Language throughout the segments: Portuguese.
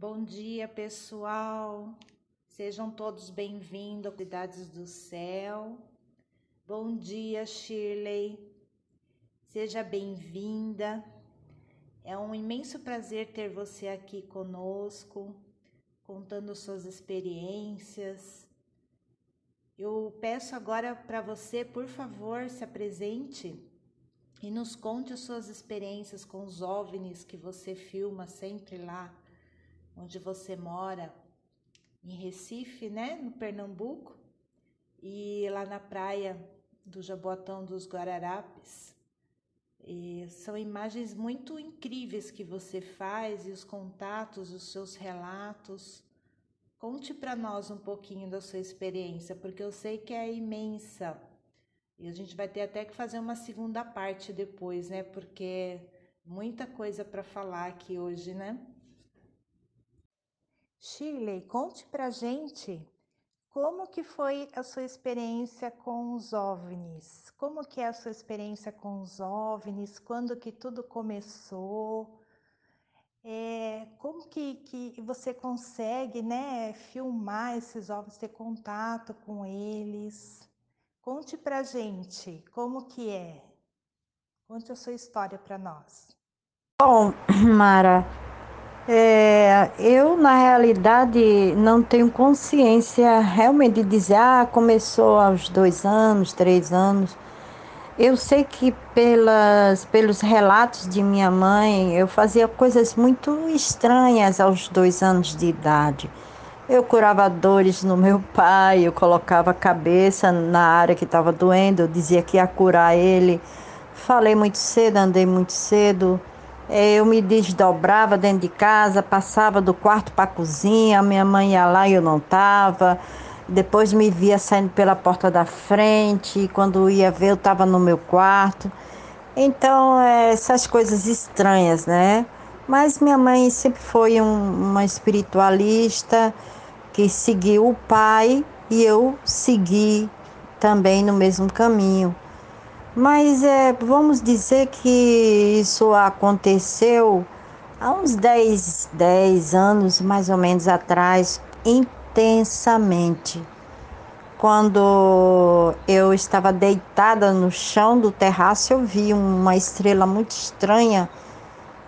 Bom dia, pessoal. Sejam todos bem-vindos, Cidades do Céu. Bom dia, Shirley. Seja bem-vinda. É um imenso prazer ter você aqui conosco, contando suas experiências. Eu peço agora para você, por favor, se apresente e nos conte as suas experiências com os OVNIs que você filma sempre lá onde você mora, em Recife, né, no Pernambuco, e lá na praia do Jaboatão dos Guararapes. E são imagens muito incríveis que você faz e os contatos, os seus relatos. Conte para nós um pouquinho da sua experiência, porque eu sei que é imensa. E a gente vai ter até que fazer uma segunda parte depois, né? Porque muita coisa para falar aqui hoje, né? Shirley, conte pra gente como que foi a sua experiência com os OVNIs? Como que é a sua experiência com os OVNIs? Quando que tudo começou? É, como que, que você consegue né, filmar esses OVNIs, ter contato com eles? Conte pra gente como que é. Conte a sua história para nós. Bom, Mara, é, eu, na realidade, não tenho consciência realmente de dizer, ah, começou aos dois anos, três anos. Eu sei que pelas, pelos relatos de minha mãe, eu fazia coisas muito estranhas aos dois anos de idade. Eu curava dores no meu pai, eu colocava a cabeça na área que estava doendo, eu dizia que ia curar ele. Falei muito cedo, andei muito cedo. É, eu me desdobrava dentro de casa, passava do quarto para a cozinha, minha mãe ia lá e eu não estava. Depois me via saindo pela porta da frente, quando ia ver eu estava no meu quarto. Então, é, essas coisas estranhas, né? Mas minha mãe sempre foi um, uma espiritualista que seguiu o pai e eu segui também no mesmo caminho. Mas é, vamos dizer que isso aconteceu há uns 10, 10 anos mais ou menos atrás, intensamente. Quando eu estava deitada no chão do terraço, eu vi uma estrela muito estranha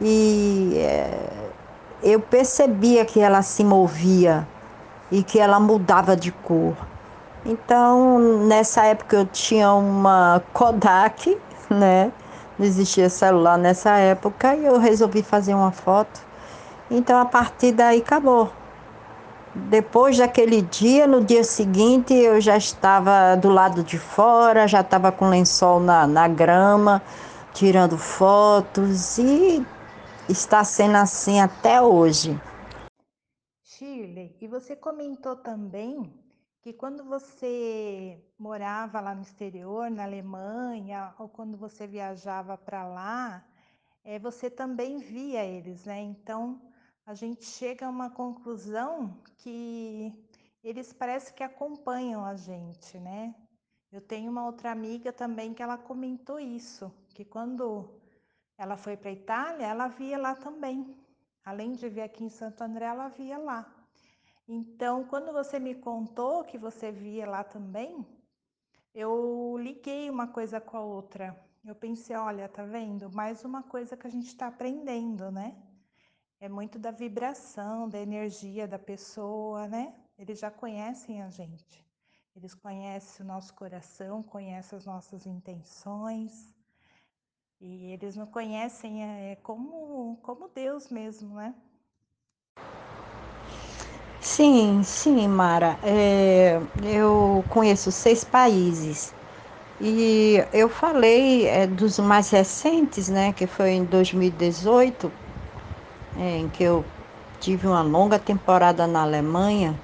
e é, eu percebia que ela se movia e que ela mudava de cor. Então, nessa época eu tinha uma Kodak, né? Não existia celular nessa época e eu resolvi fazer uma foto. Então, a partir daí acabou. Depois daquele dia, no dia seguinte, eu já estava do lado de fora, já estava com lençol na, na grama, tirando fotos e está sendo assim até hoje. Shirley, e você comentou também que quando você morava lá no exterior, na Alemanha, ou quando você viajava para lá, é, você também via eles, né? Então a gente chega a uma conclusão que eles parecem que acompanham a gente, né? Eu tenho uma outra amiga também que ela comentou isso, que quando ela foi para a Itália, ela via lá também. Além de ver aqui em Santo André, ela via lá. Então, quando você me contou que você via lá também, eu liguei uma coisa com a outra. Eu pensei, olha, tá vendo? Mais uma coisa que a gente está aprendendo, né? É muito da vibração, da energia da pessoa, né? Eles já conhecem a gente. Eles conhecem o nosso coração, conhecem as nossas intenções. E eles não conhecem é, como, como Deus mesmo, né? Sim, sim, Mara. É, eu conheço seis países e eu falei é, dos mais recentes, né, que foi em 2018, é, em que eu tive uma longa temporada na Alemanha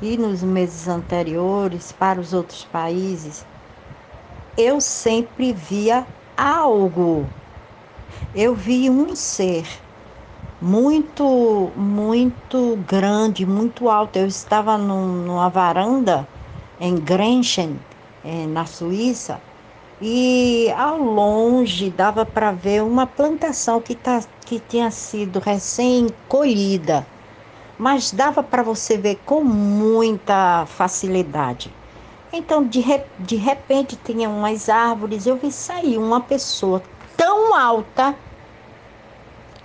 e nos meses anteriores para os outros países. Eu sempre via algo. Eu vi um ser muito, muito grande, muito alto. Eu estava num, numa varanda em Grenchen, eh, na Suíça, e ao longe dava para ver uma plantação que, tá, que tinha sido recém-colhida. mas dava para você ver com muita facilidade. Então, de, re, de repente, tinha umas árvores, eu vi sair uma pessoa tão alta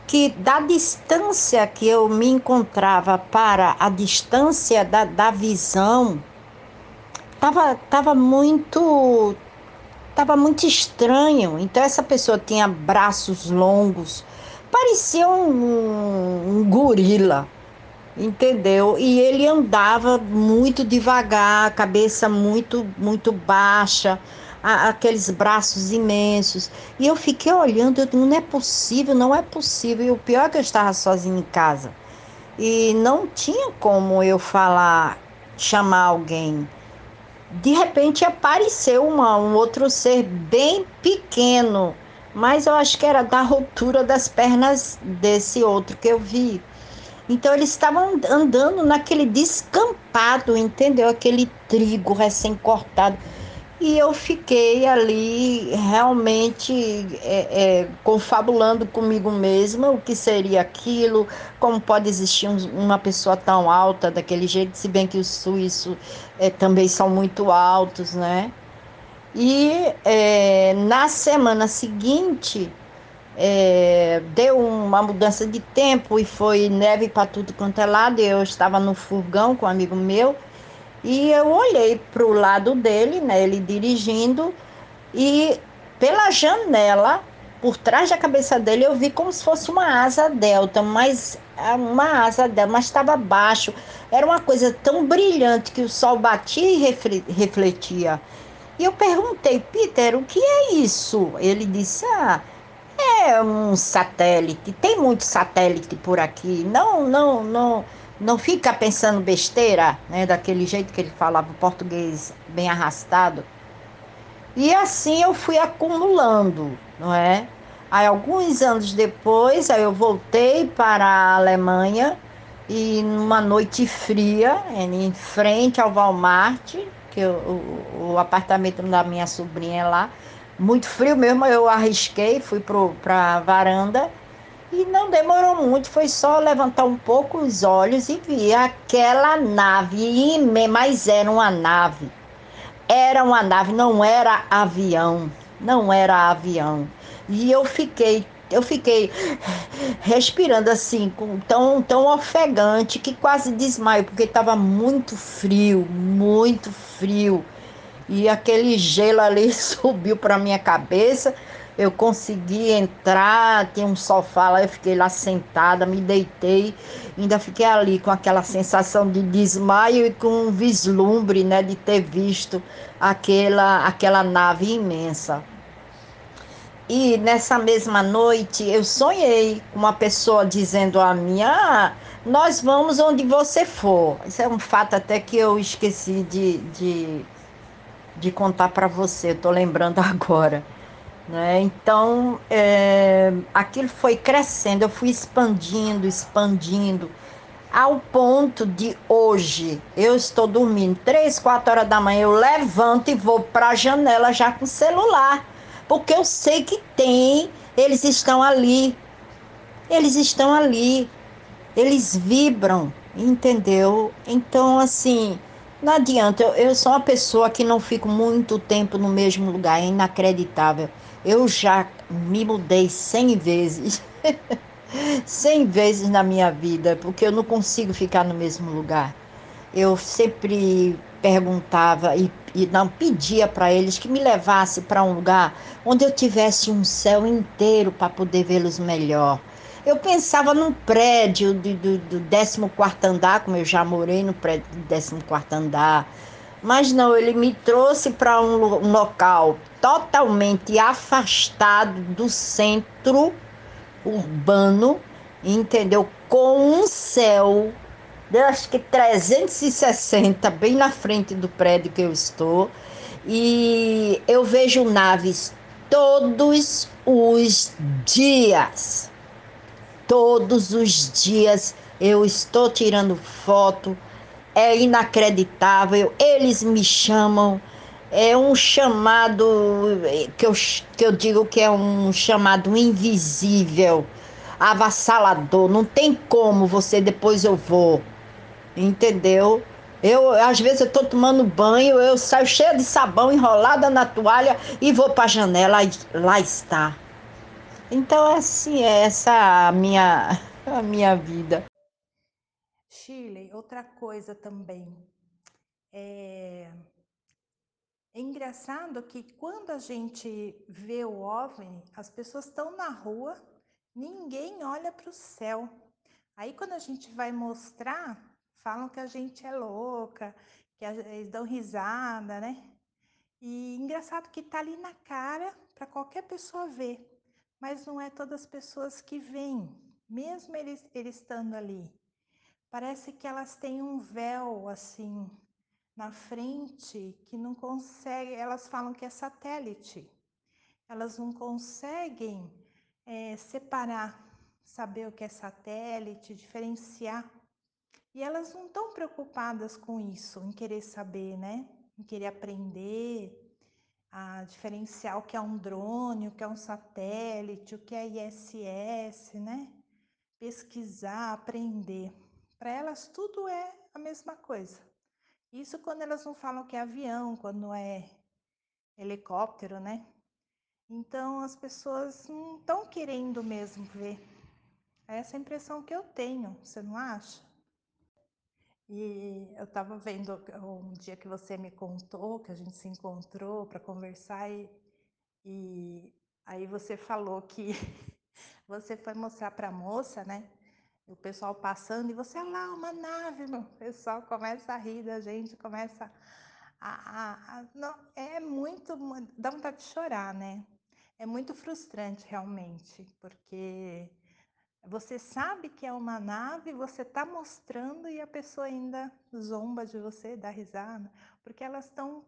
que da distância que eu me encontrava para a distância da, da visão, tava, tava muito tava muito estranho. Então essa pessoa tinha braços longos, parecia um, um gorila entendeu? E ele andava muito devagar, cabeça muito muito baixa, a, aqueles braços imensos. E eu fiquei olhando, eu digo, não é possível, não é possível. E o pior é que eu estava sozinha em casa. E não tinha como eu falar, chamar alguém. De repente apareceu uma, um outro ser bem pequeno, mas eu acho que era da altura das pernas desse outro que eu vi. Então eles estavam andando naquele descampado, entendeu? Aquele trigo recém-cortado. E eu fiquei ali realmente é, é, confabulando comigo mesma o que seria aquilo, como pode existir um, uma pessoa tão alta daquele jeito, se bem que os suíços é, também são muito altos, né? E é, na semana seguinte é, deu uma mudança de tempo e foi neve para tudo quanto é lado. Eu estava no furgão com um amigo meu e eu olhei para o lado dele, né, ele dirigindo, e pela janela, por trás da cabeça dele, eu vi como se fosse uma asa delta, mas é uma asa delta, mas estava baixo. Era uma coisa tão brilhante que o sol batia e refletia. E eu perguntei, Peter, o que é isso? Ele disse, ah é um satélite, tem muito satélite por aqui. Não, não, não, não fica pensando besteira, né, daquele jeito que ele falava português bem arrastado. E assim eu fui acumulando, não é? Aí alguns anos depois, aí eu voltei para a Alemanha e numa noite fria, em frente ao Walmart, que eu, o, o apartamento da minha sobrinha é lá, muito frio mesmo, eu arrisquei, fui para a varanda e não demorou muito, foi só levantar um pouco os olhos e vi aquela nave, mas era uma nave. Era uma nave, não era avião, não era avião. E eu fiquei, eu fiquei respirando assim, tão, tão ofegante que quase desmaio, porque estava muito frio, muito frio. E aquele gelo ali subiu para minha cabeça. Eu consegui entrar, tinha um sofá lá, eu fiquei lá sentada, me deitei, ainda fiquei ali com aquela sensação de desmaio e com um vislumbre, né, de ter visto aquela aquela nave imensa. E nessa mesma noite eu sonhei com uma pessoa dizendo a mim: ah, nós vamos onde você for. Isso é um fato até que eu esqueci de, de de contar para você, estou lembrando agora. Né? Então, é, aquilo foi crescendo, eu fui expandindo, expandindo, ao ponto de hoje, eu estou dormindo, três, quatro horas da manhã, eu levanto e vou para a janela já com o celular, porque eu sei que tem, eles estão ali, eles estão ali, eles vibram, entendeu? Então, assim, não adianta, eu, eu sou uma pessoa que não fico muito tempo no mesmo lugar, é inacreditável. Eu já me mudei cem vezes, cem vezes na minha vida, porque eu não consigo ficar no mesmo lugar. Eu sempre perguntava e, e não pedia para eles que me levasse para um lugar onde eu tivesse um céu inteiro para poder vê-los melhor. Eu pensava num prédio do, do, do 14 andar, como eu já morei no prédio do 14 andar. Mas não, ele me trouxe para um, um local totalmente afastado do centro urbano, entendeu? Com um céu, eu acho que 360, bem na frente do prédio que eu estou. E eu vejo naves todos os dias todos os dias eu estou tirando foto, é inacreditável, eles me chamam, é um chamado que eu, que eu digo que é um chamado invisível. avassalador. Não tem como você depois eu vou. Entendeu? Eu, às vezes, eu tô tomando banho, eu saio cheia de sabão, enrolada na toalha e vou para a janela e lá está. Então, assim, é essa a minha, a minha vida. Outra coisa também. É... é engraçado que quando a gente vê o OVNI, as pessoas estão na rua, ninguém olha para o céu. Aí quando a gente vai mostrar, falam que a gente é louca, que eles dão risada, né? E engraçado que tá ali na cara para qualquer pessoa ver, mas não é todas as pessoas que veem, mesmo eles, eles estando ali. Parece que elas têm um véu assim na frente que não consegue, elas falam que é satélite. Elas não conseguem é, separar, saber o que é satélite, diferenciar e elas não estão preocupadas com isso, em querer saber, né? Em querer aprender a diferenciar o que é um drone, o que é um satélite, o que é ISS, né? Pesquisar, aprender. Para elas tudo é a mesma coisa. Isso quando elas não falam que é avião, quando é helicóptero, né? Então as pessoas não estão querendo mesmo ver. É essa impressão que eu tenho, você não acha? E eu estava vendo um dia que você me contou, que a gente se encontrou para conversar, e, e aí você falou que você foi mostrar para a moça, né? O pessoal passando, e você, olha lá, uma nave, meu. o pessoal começa a rir da gente, começa a. a, a não, é muito. dá vontade de chorar, né? É muito frustrante, realmente, porque você sabe que é uma nave, você está mostrando e a pessoa ainda zomba de você, dá risada, porque elas estão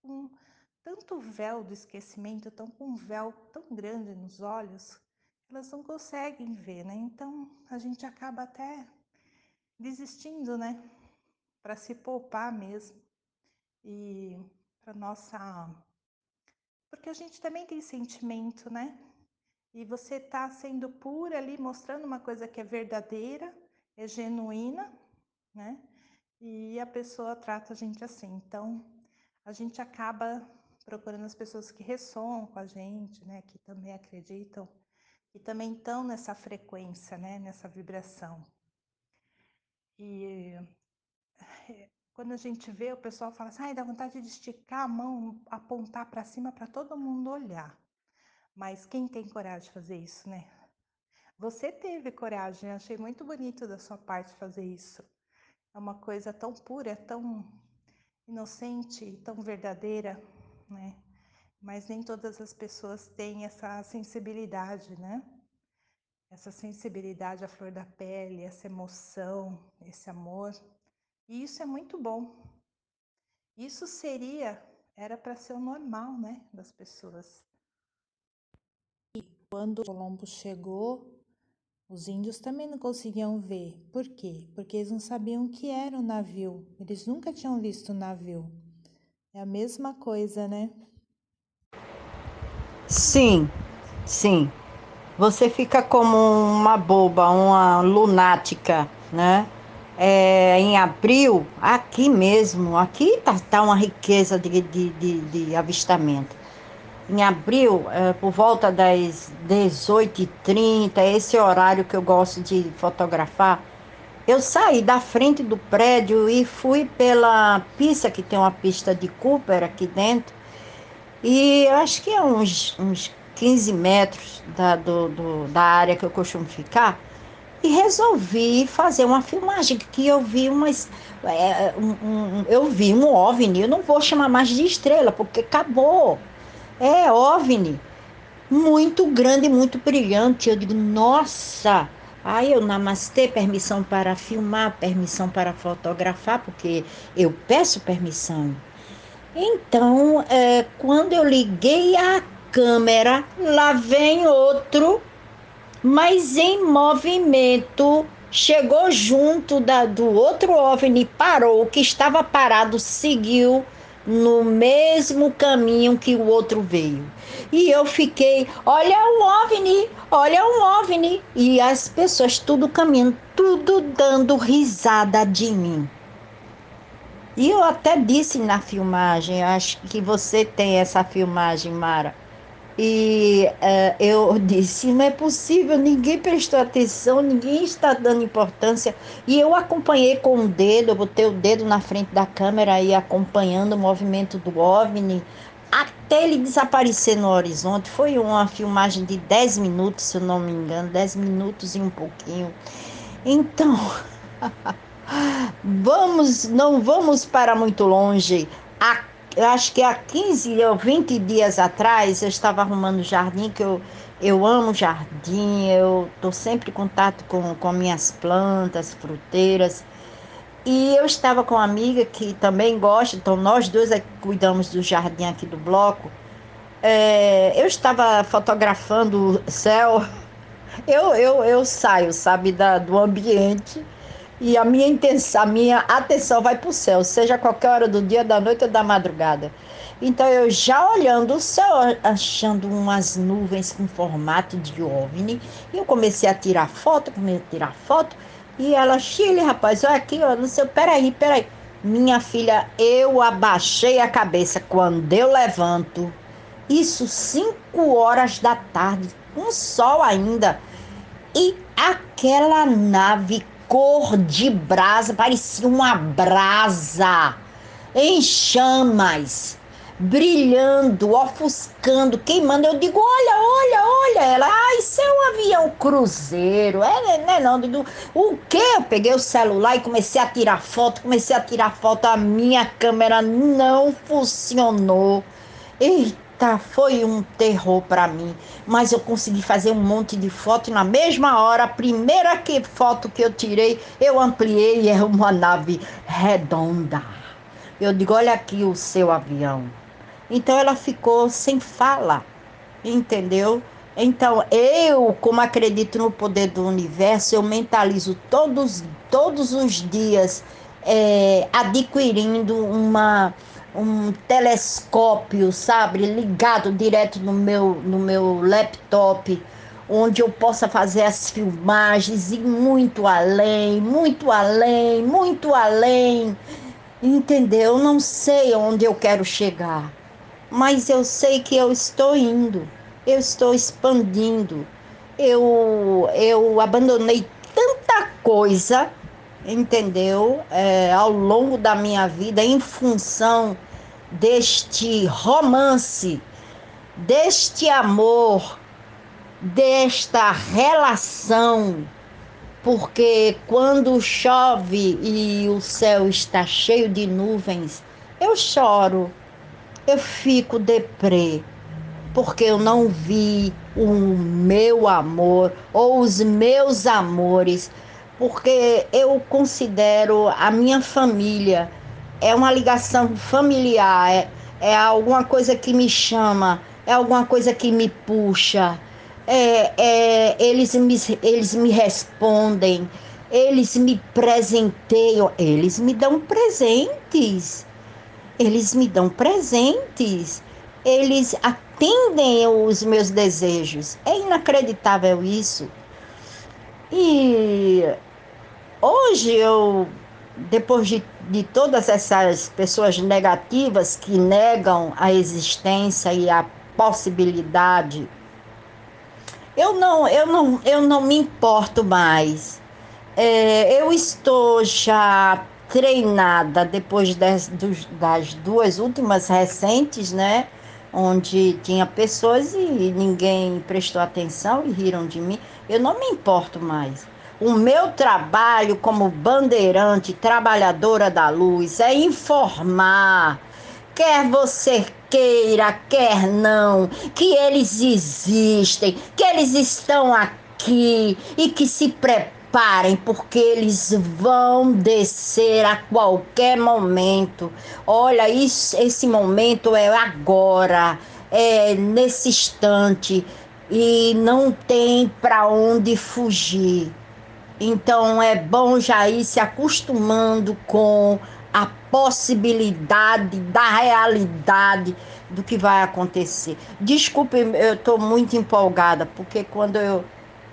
com tanto véu do esquecimento, estão com um véu tão grande nos olhos, elas não conseguem ver, né? Então a gente acaba até desistindo, né? Para se poupar mesmo e para nossa. Porque a gente também tem sentimento, né? E você está sendo pura ali, mostrando uma coisa que é verdadeira, é genuína, né? E a pessoa trata a gente assim. Então, a gente acaba procurando as pessoas que ressoam com a gente, né? Que também acreditam, que também estão nessa frequência, né? Nessa vibração. E eh, quando a gente vê, o pessoal fala assim, dá vontade de esticar a mão, apontar para cima para todo mundo olhar. Mas quem tem coragem de fazer isso, né? Você teve coragem, achei muito bonito da sua parte fazer isso. É uma coisa tão pura, tão inocente, tão verdadeira, né? Mas nem todas as pessoas têm essa sensibilidade, né? Essa sensibilidade à flor da pele, essa emoção, esse amor. E isso é muito bom. Isso seria, era para ser o normal, né, das pessoas. Quando Colombo chegou, os índios também não conseguiam ver. Por quê? Porque eles não sabiam o que era o navio. Eles nunca tinham visto o navio. É a mesma coisa, né? Sim, sim. Você fica como uma boba, uma lunática, né? É, em abril, aqui mesmo, aqui tá, tá uma riqueza de, de, de, de avistamento em abril, é, por volta das 18h30, esse horário que eu gosto de fotografar, eu saí da frente do prédio e fui pela pista, que tem uma pista de Cooper aqui dentro, e acho que é uns, uns 15 metros da, do, do, da área que eu costumo ficar, e resolvi fazer uma filmagem que eu vi umas. É, um, um, eu vi um OVNI, eu não vou chamar mais de estrela, porque acabou é OVNI. Muito grande, muito brilhante. Eu digo, nossa! Aí eu namastê, permissão para filmar, permissão para fotografar, porque eu peço permissão. Então, é, quando eu liguei a câmera, lá vem outro, mas em movimento, chegou junto da, do outro OVNI, parou, o que estava parado seguiu no mesmo caminho que o outro veio. E eu fiquei, olha o OVNI, olha o OVNI. E as pessoas tudo caminhando, tudo dando risada de mim. E eu até disse na filmagem, acho que você tem essa filmagem, Mara. E uh, eu disse: não é possível, ninguém prestou atenção, ninguém está dando importância. E eu acompanhei com o dedo, eu botei o dedo na frente da câmera e acompanhando o movimento do OVNI até ele desaparecer no horizonte. Foi uma filmagem de 10 minutos, se eu não me engano, 10 minutos e um pouquinho. Então, vamos, não vamos para muito longe. A acho que há 15 ou 20 dias atrás eu estava arrumando jardim, que eu, eu amo jardim, eu estou sempre em contato com, com minhas plantas, fruteiras. E eu estava com uma amiga que também gosta, então nós dois é cuidamos do jardim aqui do bloco. É, eu estava fotografando o céu, eu, eu, eu saio, sabe, da, do ambiente e a minha intenção, a minha atenção vai para o céu, seja qualquer hora do dia, da noite ou da madrugada. Então eu já olhando o céu, achando umas nuvens com formato de OVNI, e eu comecei a tirar foto, comecei a tirar foto, e ela, Chile, rapaz, olha aqui, ó, não sei, peraí, peraí. Minha filha, eu abaixei a cabeça quando eu levanto. Isso 5 horas da tarde, com sol ainda. E aquela nave cor de brasa, parecia uma brasa em chamas, brilhando, ofuscando, queimando. Eu digo: olha, olha, olha. Ela, ah, isso é um avião cruzeiro. É, né? Não, digo, o quê? Eu peguei o celular e comecei a tirar foto, comecei a tirar foto. A minha câmera não funcionou. Eita Eita, foi um terror para mim. Mas eu consegui fazer um monte de foto e na mesma hora, a primeira que, foto que eu tirei, eu ampliei e é uma nave redonda. Eu digo, olha aqui o seu avião. Então ela ficou sem fala, entendeu? Então eu, como acredito no poder do universo, eu mentalizo todos, todos os dias é, adquirindo uma um telescópio, sabe, ligado direto no meu, no meu laptop, onde eu possa fazer as filmagens e muito além, muito além, muito além. Entendeu? Eu não sei onde eu quero chegar, mas eu sei que eu estou indo, eu estou expandindo. Eu, eu abandonei tanta coisa entendeu? É, ao longo da minha vida, em função deste romance, deste amor, desta relação, porque quando chove e o céu está cheio de nuvens, eu choro, eu fico deprê, porque eu não vi o meu amor ou os meus amores porque eu considero a minha família é uma ligação familiar, é, é alguma coisa que me chama, é alguma coisa que me puxa. É, é, eles, me, eles me respondem, eles me presenteiam, eles me dão presentes. Eles me dão presentes. Eles atendem os meus desejos. É inacreditável isso. E hoje eu, depois de, de todas essas pessoas negativas que negam a existência e a possibilidade, eu não, eu não, eu não me importo mais. É, eu estou já treinada depois das, das duas últimas recentes, né? onde tinha pessoas e ninguém prestou atenção e riram de mim. Eu não me importo mais. O meu trabalho como bandeirante, trabalhadora da luz, é informar, quer você queira, quer não, que eles existem, que eles estão aqui e que se preparem parem, porque eles vão descer a qualquer momento. Olha, isso, esse momento é agora, é nesse instante e não tem para onde fugir. Então é bom já ir se acostumando com a possibilidade da realidade do que vai acontecer. Desculpe, eu estou muito empolgada, porque quando eu,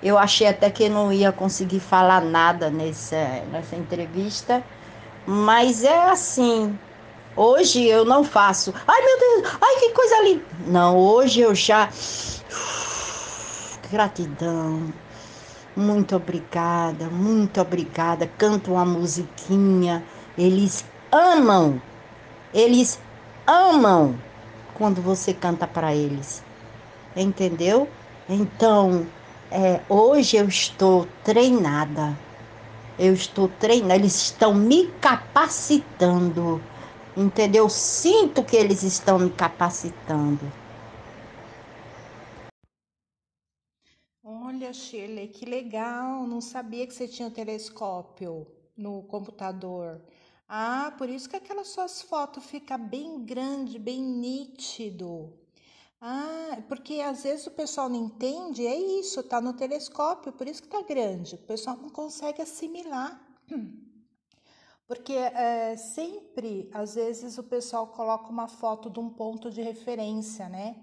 eu achei até que não ia conseguir falar nada nessa, nessa entrevista, mas é assim. Hoje eu não faço. Ai meu Deus, ai que coisa linda. Não, hoje eu já. Gratidão. Muito obrigada, muito obrigada. Canto uma musiquinha. Eles amam. Eles amam quando você canta para eles. Entendeu? Então, é, hoje eu estou treinada. Eu estou treinando, eles estão me capacitando. Entendeu? Sinto que eles estão me capacitando. Olha, Shirley, que legal! Não sabia que você tinha um telescópio no computador. Ah, por isso que aquelas suas fotos fica bem grande, bem nítido. Ah, porque às vezes o pessoal não entende, é isso, tá no telescópio, por isso que tá grande. O pessoal não consegue assimilar. Porque é, sempre, às vezes, o pessoal coloca uma foto de um ponto de referência, né?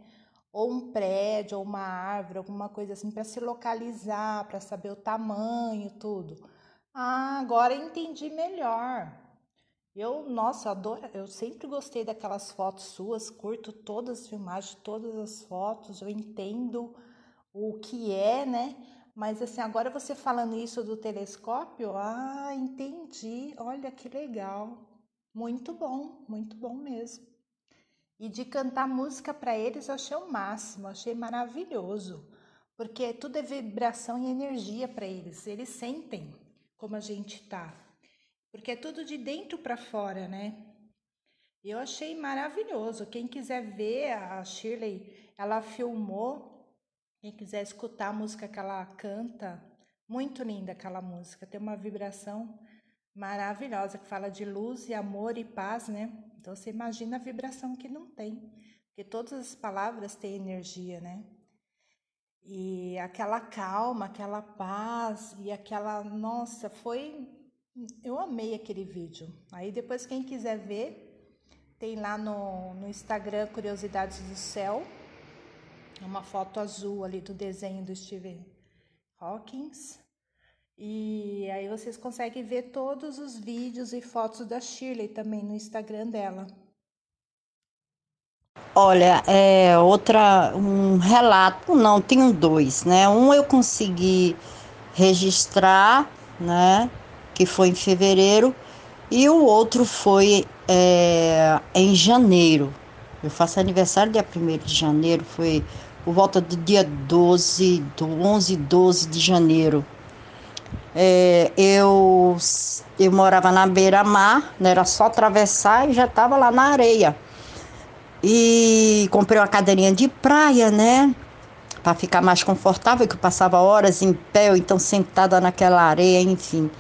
Ou um prédio, ou uma árvore, alguma coisa assim, para se localizar, para saber o tamanho, tudo. Ah, agora entendi melhor. Eu, nossa, adoro, eu sempre gostei daquelas fotos suas, curto todas as filmagens, todas as fotos, eu entendo o que é, né? Mas assim, agora você falando isso do telescópio, ah, entendi. Olha que legal. Muito bom, muito bom mesmo. E de cantar música para eles eu achei o máximo, achei maravilhoso, porque tudo é vibração e energia para eles, eles sentem como a gente tá, porque é tudo de dentro para fora, né? Eu achei maravilhoso. Quem quiser ver a Shirley, ela filmou. Quem quiser escutar a música que ela canta, muito linda aquela música. Tem uma vibração maravilhosa que fala de luz e amor e paz, né? Então você imagina a vibração que não tem, porque todas as palavras têm energia, né? E aquela calma, aquela paz e aquela, nossa, foi eu amei aquele vídeo. Aí depois quem quiser ver, tem lá no, no Instagram Curiosidades do Céu, uma foto azul ali do desenho do Stephen Hawkins. E aí vocês conseguem ver todos os vídeos e fotos da Shirley também no Instagram dela. Olha, é outra um relato, não, tenho dois, né? Um eu consegui registrar, né? Que foi em fevereiro, e o outro foi é, em janeiro. Eu faço aniversário dia 1 de janeiro, foi por volta do dia 12, do 11, 12 de janeiro. É, eu, eu morava na beira-mar, né, era só atravessar e já estava lá na areia. E comprei uma cadeirinha de praia, né? Para ficar mais confortável, que eu passava horas em pé, ou então sentada naquela areia, enfim.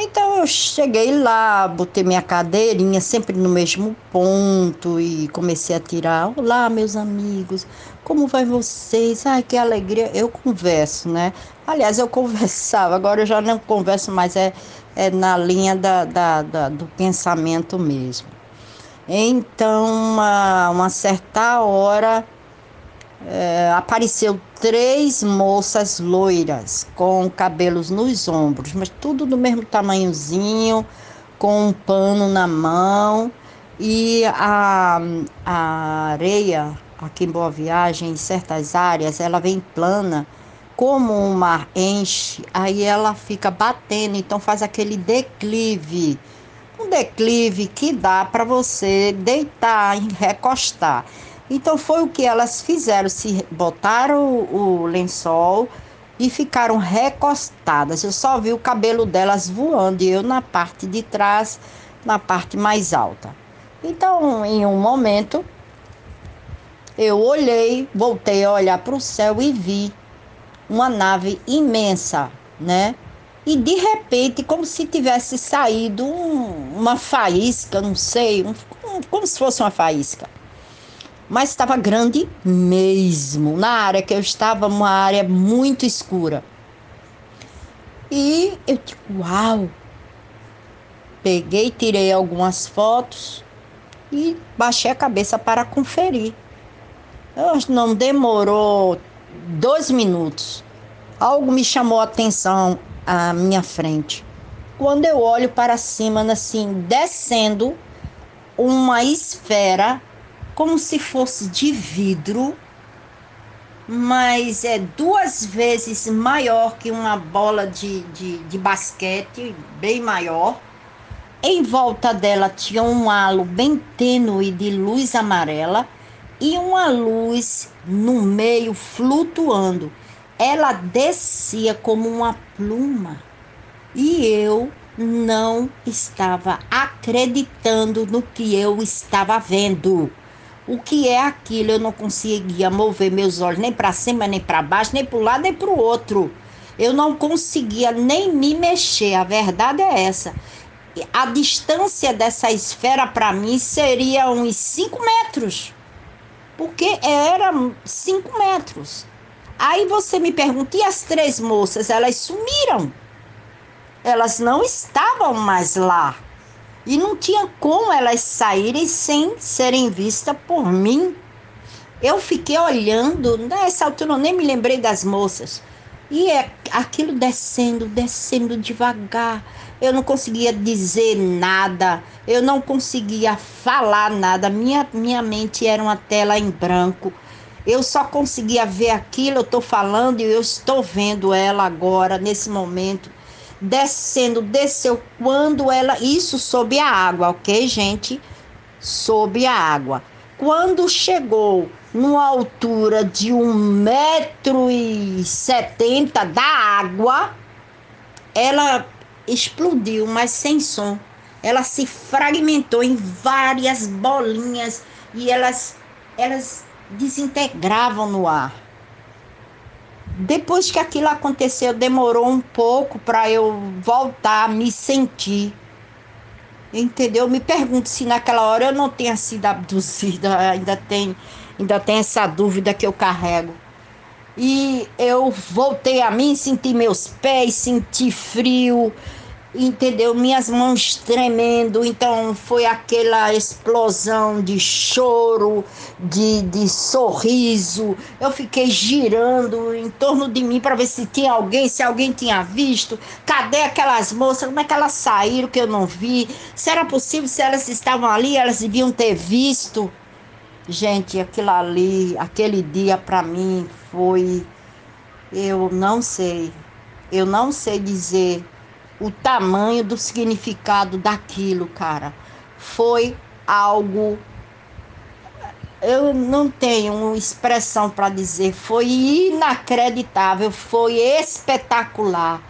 Então eu cheguei lá, botei minha cadeirinha sempre no mesmo ponto e comecei a tirar. Olá, meus amigos, como vai vocês? Ai, que alegria. Eu converso, né? Aliás, eu conversava, agora eu já não converso mais, é, é na linha da, da, da do pensamento mesmo. Então, uma, uma certa hora, é, apareceu três moças loiras com cabelos nos ombros, mas tudo do mesmo tamanhozinho, com um pano na mão e a, a areia aqui em Boa Viagem, em certas áreas, ela vem plana, como o mar enche, aí ela fica batendo, então faz aquele declive, um declive que dá para você deitar e recostar. Então foi o que elas fizeram, se botaram o, o lençol e ficaram recostadas. Eu só vi o cabelo delas voando e eu na parte de trás, na parte mais alta. Então, em um momento, eu olhei, voltei a olhar para o céu e vi uma nave imensa, né? E de repente, como se tivesse saído um, uma faísca, não sei, um, como se fosse uma faísca mas estava grande mesmo. Na área que eu estava, uma área muito escura. E eu digo, uau! peguei, tirei algumas fotos e baixei a cabeça para conferir. Não demorou dois minutos. Algo me chamou a atenção à minha frente. Quando eu olho para cima, assim, descendo uma esfera como se fosse de vidro, mas é duas vezes maior que uma bola de, de, de basquete, bem maior. Em volta dela tinha um halo bem tênue de luz amarela e uma luz no meio flutuando. Ela descia como uma pluma e eu não estava acreditando no que eu estava vendo. O que é aquilo? Eu não conseguia mover meus olhos nem para cima, nem para baixo, nem para um lado, nem para o outro. Eu não conseguia nem me mexer. A verdade é essa. A distância dessa esfera para mim seria uns 5 metros. Porque era 5 metros. Aí você me pergunta, e as três moças? Elas sumiram elas não estavam mais lá. E não tinha como elas saírem sem serem vistas por mim. Eu fiquei olhando, nessa altura eu nem me lembrei das moças. E é aquilo descendo, descendo devagar. Eu não conseguia dizer nada, eu não conseguia falar nada. Minha, minha mente era uma tela em branco. Eu só conseguia ver aquilo, eu estou falando e eu estou vendo ela agora, nesse momento descendo, desceu quando ela. Isso sob a água, ok, gente? Sob a água. Quando chegou numa altura de um metro e setenta da água, ela explodiu, mas sem som. Ela se fragmentou em várias bolinhas e elas, elas desintegravam no ar. Depois que aquilo aconteceu, demorou um pouco para eu voltar a me sentir. Entendeu? Me pergunto se naquela hora eu não tenha sido abduzida, ainda tem, ainda tem essa dúvida que eu carrego. E eu voltei a mim, senti meus pés, senti frio, entendeu? Minhas mãos tremendo, então foi aquela explosão de choro, de, de sorriso. Eu fiquei girando em torno de mim para ver se tinha alguém, se alguém tinha visto. Cadê aquelas moças? Como é que elas saíram que eu não vi? Se era possível, se elas estavam ali, elas deviam ter visto. Gente, aquilo ali, aquele dia para mim foi. Eu não sei. Eu não sei dizer o tamanho do significado daquilo, cara. Foi algo. Eu não tenho expressão para dizer. Foi inacreditável, foi espetacular.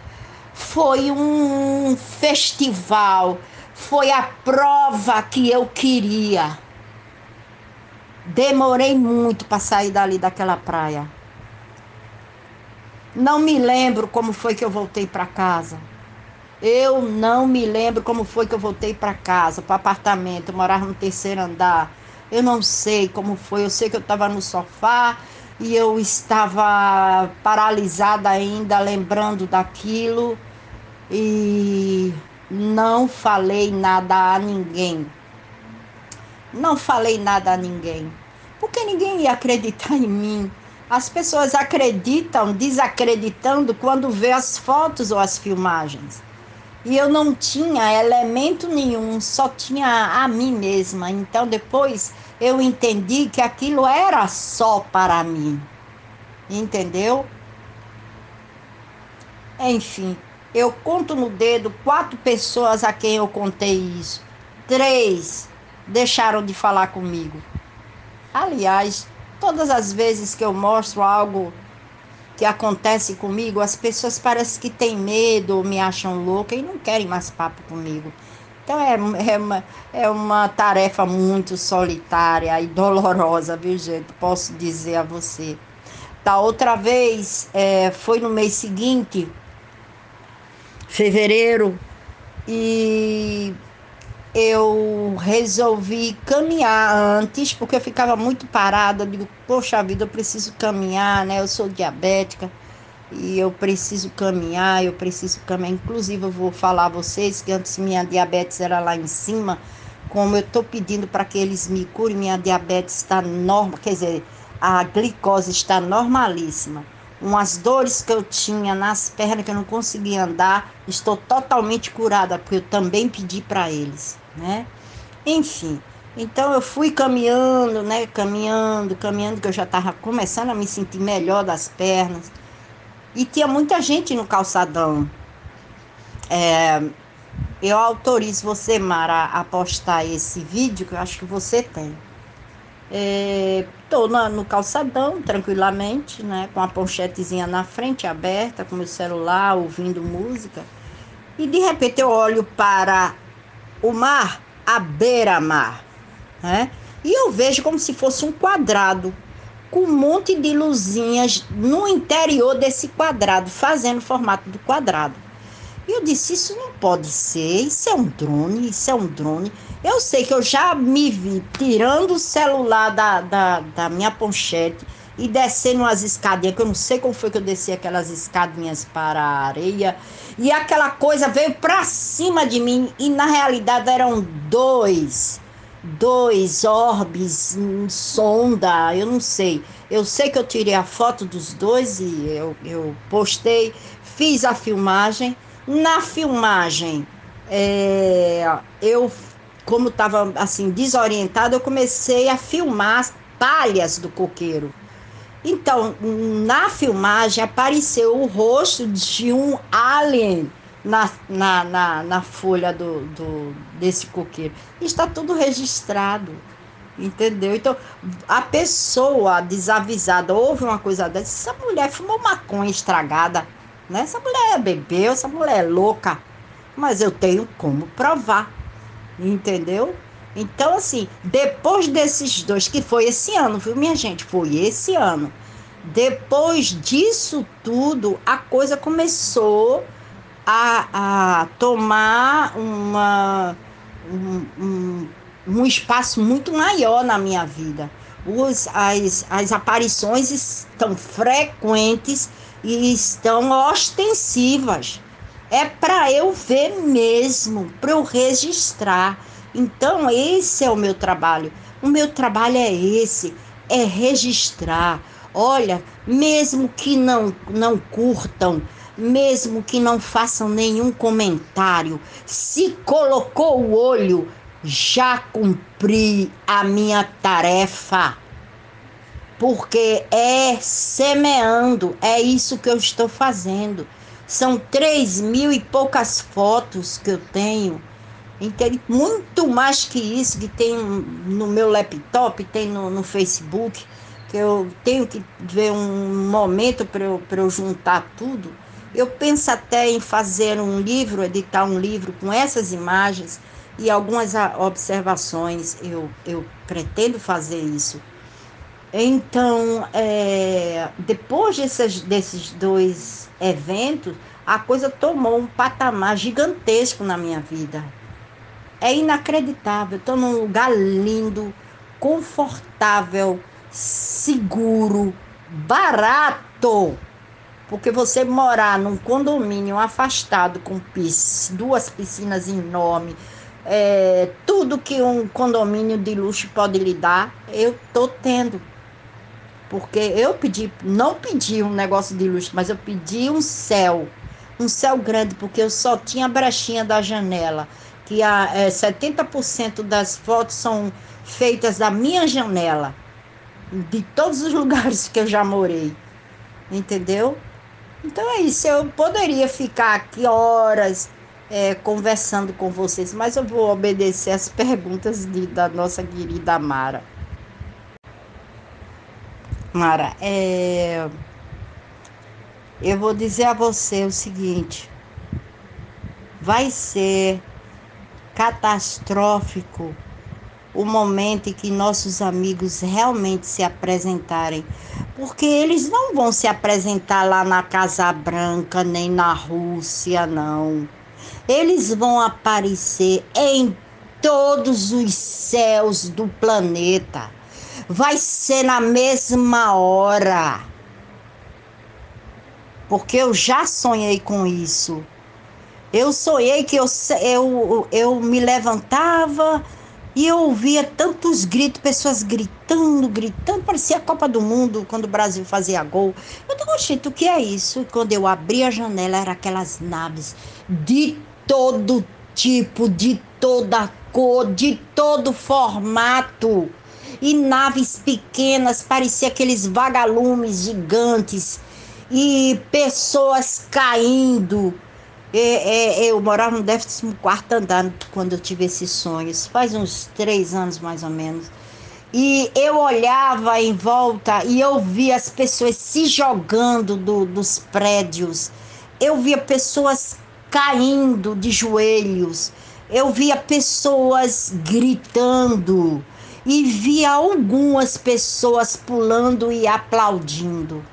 Foi um festival, foi a prova que eu queria. Demorei muito para sair dali daquela praia. Não me lembro como foi que eu voltei para casa. Eu não me lembro como foi que eu voltei para casa, para apartamento, eu morava no terceiro andar. Eu não sei como foi, eu sei que eu estava no sofá e eu estava paralisada ainda, lembrando daquilo e não falei nada a ninguém. Não falei nada a ninguém, porque ninguém ia acreditar em mim. As pessoas acreditam desacreditando quando vê as fotos ou as filmagens. E eu não tinha elemento nenhum, só tinha a mim mesma. Então depois eu entendi que aquilo era só para mim. Entendeu? Enfim, eu conto no dedo quatro pessoas a quem eu contei isso. Três deixaram de falar comigo. Aliás, todas as vezes que eu mostro algo que acontece comigo, as pessoas parecem que têm medo ou me acham louca e não querem mais papo comigo. Então é, é, uma, é uma tarefa muito solitária e dolorosa, viu, gente? Posso dizer a você. Da outra vez, é, foi no mês seguinte, fevereiro, e eu resolvi caminhar antes, porque eu ficava muito parada. Eu digo, poxa vida, eu preciso caminhar, né? Eu sou diabética. e eu preciso caminhar, eu preciso caminhar. Inclusive, eu vou falar a vocês que antes minha diabetes era lá em cima, como eu estou pedindo para que eles me curem, minha diabetes está normal, quer dizer, a glicose está normalíssima. Umas dores que eu tinha nas pernas que eu não conseguia andar, estou totalmente curada, porque eu também pedi para eles, né? Enfim, então eu fui caminhando, né? Caminhando, caminhando, que eu já estava começando a me sentir melhor das pernas. E tinha muita gente no calçadão. É, eu autorizo você, Mara, a postar esse vídeo, que eu acho que você tem. Estou no calçadão, tranquilamente, né, com a ponchetezinha na frente aberta, com meu celular, ouvindo música. E de repente eu olho para o mar, a beira-mar, né? E eu vejo como se fosse um quadrado com um monte de luzinhas no interior desse quadrado, fazendo o formato do quadrado. E eu disse: Isso não pode ser, isso é um drone, isso é um drone. Eu sei que eu já me vi tirando o celular da, da, da minha ponchete e descendo umas escadinhas, que eu não sei como foi que eu desci aquelas escadinhas para a areia. E aquela coisa veio para cima de mim e na realidade eram dois dois orbes, sonda, eu não sei. Eu sei que eu tirei a foto dos dois e eu, eu postei, fiz a filmagem. Na filmagem, é, eu, como estava assim, desorientada, eu comecei a filmar as palhas do coqueiro. Então, na filmagem apareceu o rosto de um alien na, na, na, na folha do, do, desse coqueiro. Está tudo registrado. Entendeu? Então, a pessoa desavisada ouve uma coisa dessa, essa mulher fumou maconha estragada, né? Essa mulher bebeu, essa mulher é louca. Mas eu tenho como provar. Entendeu? Então, assim, depois desses dois, que foi esse ano, viu, minha gente? Foi esse ano. Depois disso tudo, a coisa começou a, a tomar uma, um, um, um espaço muito maior na minha vida. Os, as, as aparições estão frequentes e estão ostensivas. É para eu ver mesmo, para eu registrar. Então, esse é o meu trabalho. O meu trabalho é esse, é registrar. Olha, mesmo que não, não curtam, mesmo que não façam nenhum comentário. Se colocou o olho, já cumpri a minha tarefa. Porque é semeando, é isso que eu estou fazendo. São três mil e poucas fotos que eu tenho. Muito mais que isso que tem no meu laptop, tem no, no Facebook, que eu tenho que ver um momento para eu, eu juntar tudo. Eu penso até em fazer um livro, editar um livro com essas imagens e algumas observações. Eu, eu pretendo fazer isso. Então, é, depois desses, desses dois eventos, a coisa tomou um patamar gigantesco na minha vida. É inacreditável. Estou num lugar lindo, confortável, seguro, barato. Porque você morar num condomínio afastado com duas piscinas enormes, é, tudo que um condomínio de luxo pode lhe dar, eu tô tendo. Porque eu pedi, não pedi um negócio de luxo, mas eu pedi um céu, um céu grande, porque eu só tinha a brechinha da janela, que a, é, 70% das fotos são feitas da minha janela, de todos os lugares que eu já morei, entendeu? Então é isso, eu poderia ficar aqui horas é, conversando com vocês, mas eu vou obedecer as perguntas de, da nossa querida Mara. Mara, é, eu vou dizer a você o seguinte: vai ser catastrófico o momento em que nossos amigos realmente se apresentarem, porque eles não vão se apresentar lá na Casa Branca nem na Rússia, não. Eles vão aparecer em todos os céus do planeta. Vai ser na mesma hora. porque eu já sonhei com isso. Eu sonhei que eu, eu, eu me levantava e eu ouvia tantos gritos, pessoas gritando, gritando, parecia a Copa do Mundo quando o Brasil fazia gol. Eu digo, gente, o que é isso? E quando eu abri a janela, eram aquelas naves de todo tipo, de toda cor, de todo formato. E naves pequenas, parecia aqueles vagalumes gigantes. E pessoas caindo é, é, eu morava no 14 andar quando eu tive esses sonhos, faz uns três anos mais ou menos. E eu olhava em volta e eu via as pessoas se jogando do, dos prédios. Eu via pessoas caindo de joelhos. Eu via pessoas gritando. E via algumas pessoas pulando e aplaudindo.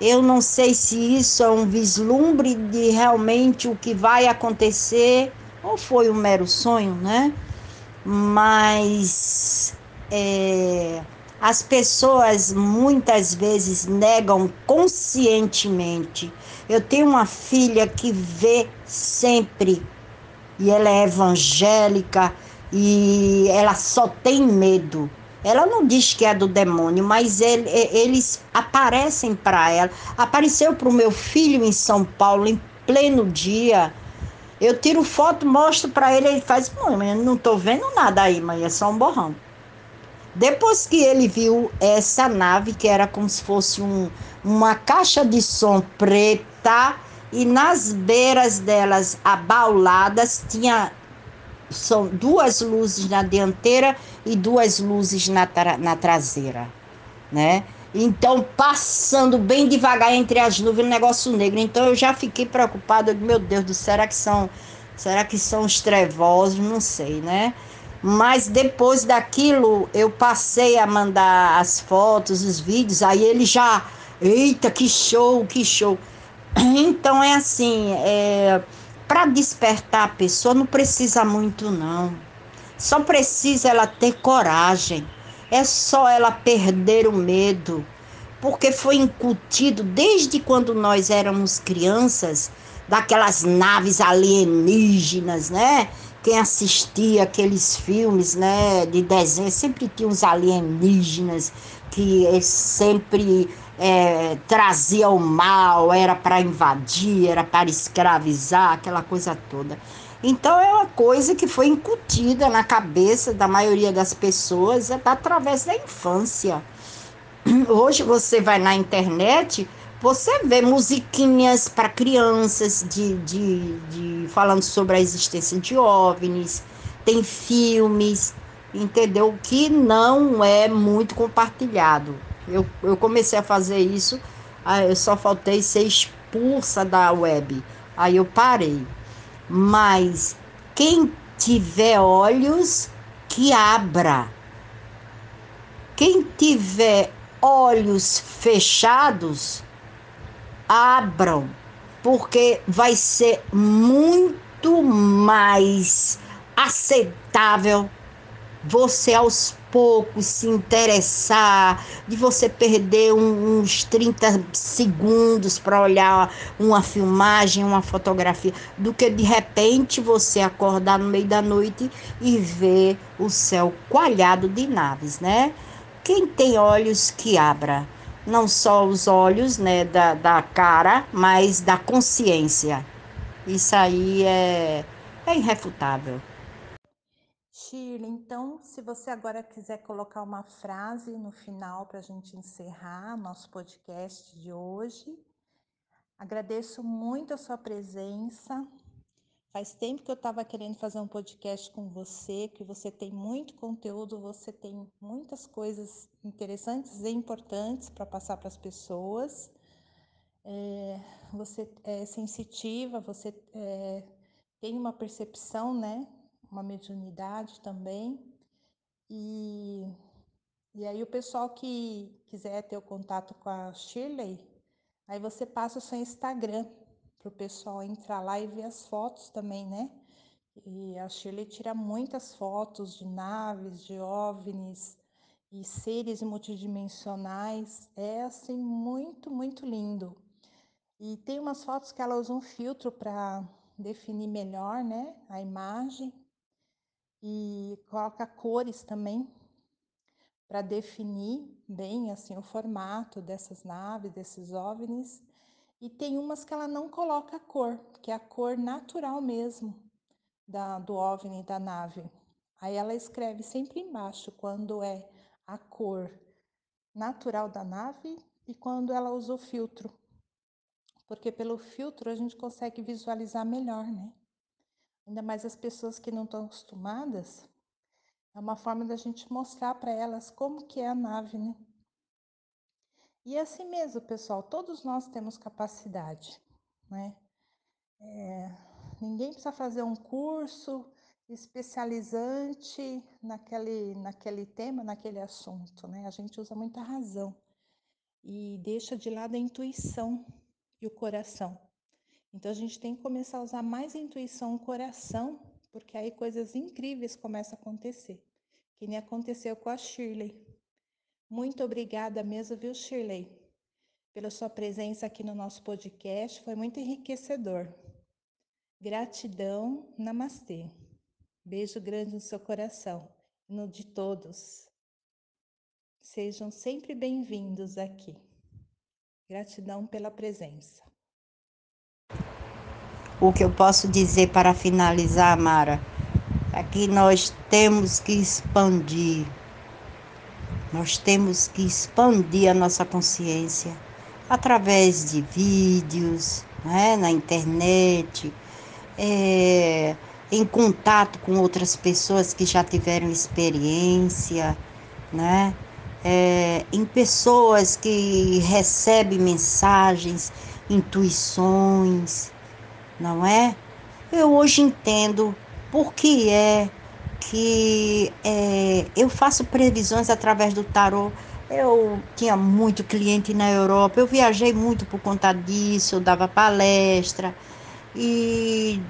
Eu não sei se isso é um vislumbre de realmente o que vai acontecer ou foi um mero sonho, né? Mas é, as pessoas muitas vezes negam conscientemente. Eu tenho uma filha que vê sempre e ela é evangélica e ela só tem medo ela não diz que é do demônio, mas ele, eles aparecem para ela. Apareceu para o meu filho em São Paulo em pleno dia. Eu tiro foto, mostro para ele, ele faz, não estou vendo nada aí, mãe, é só um borrão. Depois que ele viu essa nave, que era como se fosse um, uma caixa de som preta, e nas beiras delas abauladas tinha são duas luzes na dianteira e duas luzes na, tra na traseira, né? Então, passando bem devagar entre as nuvens, negócio negro. Então, eu já fiquei preocupada. Meu Deus do céu, será que são, será que são os trevosos? Não sei, né? Mas depois daquilo, eu passei a mandar as fotos, os vídeos. Aí ele já, eita, que show, que show. Então, é assim, é para despertar a pessoa não precisa muito não. Só precisa ela ter coragem. É só ela perder o medo, porque foi incutido desde quando nós éramos crianças, daquelas naves alienígenas, né? Quem assistia aqueles filmes, né, de desenho, sempre tinha uns alienígenas que sempre é, trazia o mal, era para invadir, era para escravizar, aquela coisa toda. Então é uma coisa que foi incutida na cabeça da maioria das pessoas através da infância. Hoje você vai na internet, você vê musiquinhas para crianças de, de, de, falando sobre a existência de OVNIs, tem filmes, entendeu? Que não é muito compartilhado. Eu, eu comecei a fazer isso, aí eu só faltei ser expulsa da web. Aí eu parei. Mas quem tiver olhos, que abra. Quem tiver olhos fechados, abram, porque vai ser muito mais aceitável você aos poucos se interessar, de você perder uns 30 segundos para olhar uma filmagem, uma fotografia, do que de repente você acordar no meio da noite e ver o céu coalhado de naves, né? Quem tem olhos que abra, não só os olhos, né, da, da cara, mas da consciência. Isso aí é, é irrefutável. Shirley, então, se você agora quiser colocar uma frase no final para a gente encerrar nosso podcast de hoje. Agradeço muito a sua presença. Faz tempo que eu estava querendo fazer um podcast com você, que você tem muito conteúdo, você tem muitas coisas interessantes e importantes para passar para as pessoas. É, você é sensitiva, você é, tem uma percepção, né, uma mediunidade também. E, e aí o pessoal que quiser ter o contato com a Shirley, aí você passa o seu Instagram para o pessoal entrar lá e ver as fotos também, né? E a Shirley tira muitas fotos de naves, de OVNIs e seres multidimensionais. É assim muito, muito lindo. E tem umas fotos que ela usa um filtro para definir melhor, né, a imagem. E coloca cores também para definir bem assim o formato dessas naves, desses OVNIs. E tem umas que ela não coloca cor, que é a cor natural mesmo da, do OVNI da nave. Aí ela escreve sempre embaixo quando é a cor natural da nave e quando ela usa o filtro. Porque pelo filtro a gente consegue visualizar melhor, né? Ainda mais as pessoas que não estão acostumadas, é uma forma da gente mostrar para elas como que é a nave, né? E é assim mesmo, pessoal, todos nós temos capacidade, né? É, ninguém precisa fazer um curso especializante naquele, naquele tema, naquele assunto, né? A gente usa muita razão e deixa de lado a intuição e o coração. Então a gente tem que começar a usar mais intuição, coração porque aí coisas incríveis começam a acontecer, que nem aconteceu com a Shirley. Muito obrigada mesmo, viu, Shirley, pela sua presença aqui no nosso podcast, foi muito enriquecedor. Gratidão, namastê. Beijo grande no seu coração, no de todos. Sejam sempre bem-vindos aqui. Gratidão pela presença. O que eu posso dizer para finalizar, Mara, é que nós temos que expandir. Nós temos que expandir a nossa consciência através de vídeos, né, na internet, é, em contato com outras pessoas que já tiveram experiência, né? É, em pessoas que recebem mensagens, intuições, não é? Eu hoje entendo por que é que é, eu faço previsões através do tarô. Eu tinha muito cliente na Europa, eu viajei muito por conta disso, eu dava palestra e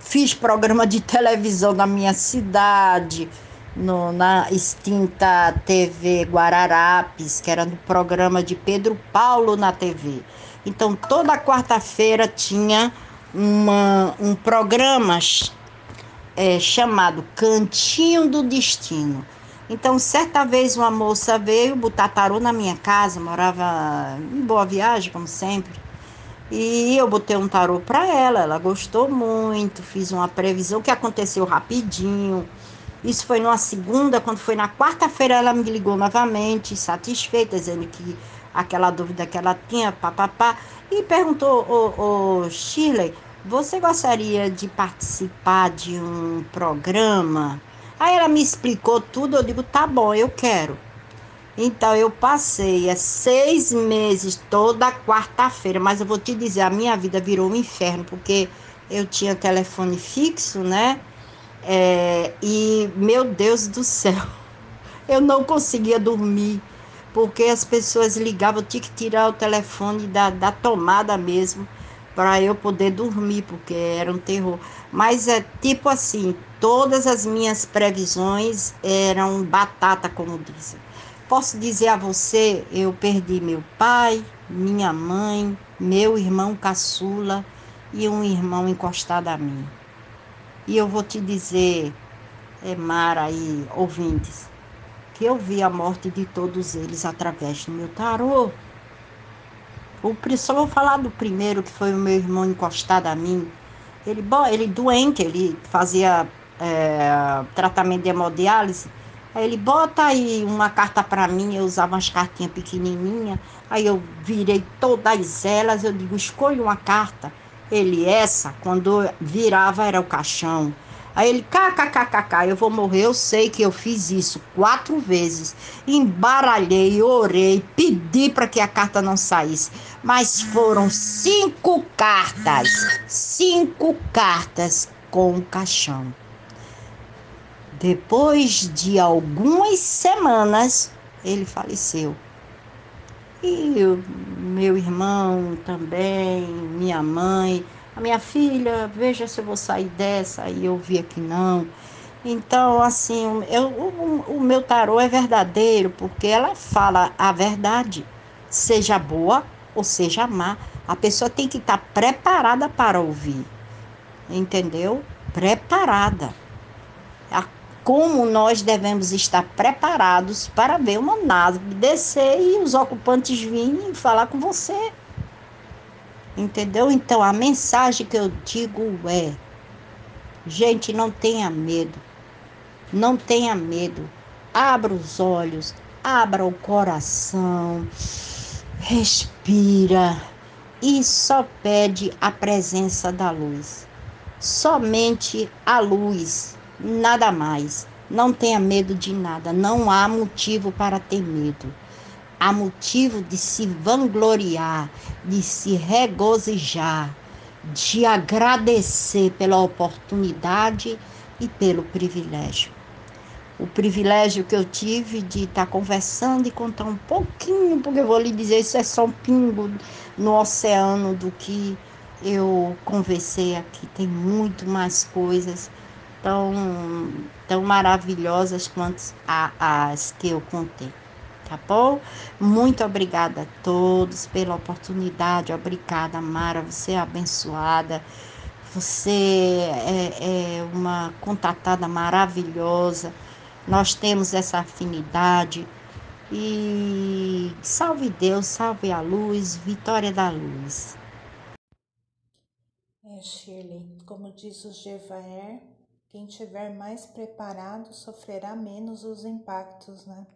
fiz programa de televisão na minha cidade, no, na extinta TV Guararapes, que era no programa de Pedro Paulo na TV. Então toda quarta-feira tinha uma, um programa é, chamado Cantinho do Destino. Então, certa vez uma moça veio botar tarô na minha casa, morava em Boa Viagem, como sempre. E eu botei um tarô para ela, ela gostou muito, fiz uma previsão que aconteceu rapidinho. Isso foi numa segunda, quando foi na quarta-feira ela me ligou novamente, satisfeita, dizendo que aquela dúvida que ela tinha, papapá, e perguntou, ô, ô Shirley, você gostaria de participar de um programa? Aí ela me explicou tudo, eu digo, tá bom, eu quero. Então eu passei é, seis meses toda quarta-feira, mas eu vou te dizer, a minha vida virou um inferno, porque eu tinha telefone fixo, né? É, e meu Deus do céu, eu não conseguia dormir, porque as pessoas ligavam, eu tinha que tirar o telefone da, da tomada mesmo para eu poder dormir, porque era um terror. Mas é tipo assim, todas as minhas previsões eram batata, como dizem. Posso dizer a você, eu perdi meu pai, minha mãe, meu irmão caçula e um irmão encostado a mim. E eu vou te dizer, é, Mara e ouvintes, que eu vi a morte de todos eles através do meu tarô. O, só vou falar do primeiro, que foi o meu irmão encostado a mim. Ele, bom, ele doente, ele fazia é, tratamento de hemodiálise. Aí ele bota aí uma carta para mim, eu usava umas cartinhas pequenininhas. Aí eu virei todas elas, eu digo, escolha uma carta. Ele, essa, quando virava era o caixão. Aí ele, kkkk, eu vou morrer, eu sei que eu fiz isso quatro vezes. Embaralhei, orei, pedi para que a carta não saísse. Mas foram cinco cartas, cinco cartas com o caixão. Depois de algumas semanas, ele faleceu. E eu, meu irmão também, minha mãe a minha filha, veja se eu vou sair dessa. E eu via que não. Então, assim, eu, o, o meu tarô é verdadeiro, porque ela fala a verdade, seja boa ou seja, amar. A pessoa tem que estar preparada para ouvir, entendeu? Preparada. Como nós devemos estar preparados para ver uma nave descer e os ocupantes virem falar com você. Entendeu? Então a mensagem que eu digo é: gente, não tenha medo. Não tenha medo. Abra os olhos, abra o coração, respira e só pede a presença da luz. Somente a luz, nada mais. Não tenha medo de nada, não há motivo para ter medo. Há motivo de se vangloriar, de se regozijar, de agradecer pela oportunidade e pelo privilégio o privilégio que eu tive de estar conversando e contar um pouquinho, porque eu vou lhe dizer, isso é só um pingo no oceano do que eu conversei aqui. Tem muito mais coisas tão, tão maravilhosas quanto as que eu contei. Tá bom? Muito obrigada a todos pela oportunidade. Obrigada, Mara. Você é abençoada. Você é, é uma contatada maravilhosa nós temos essa afinidade. E salve Deus, salve a luz, vitória da luz. É, Shirley, como diz o Jevaer, quem tiver mais preparado sofrerá menos os impactos, né?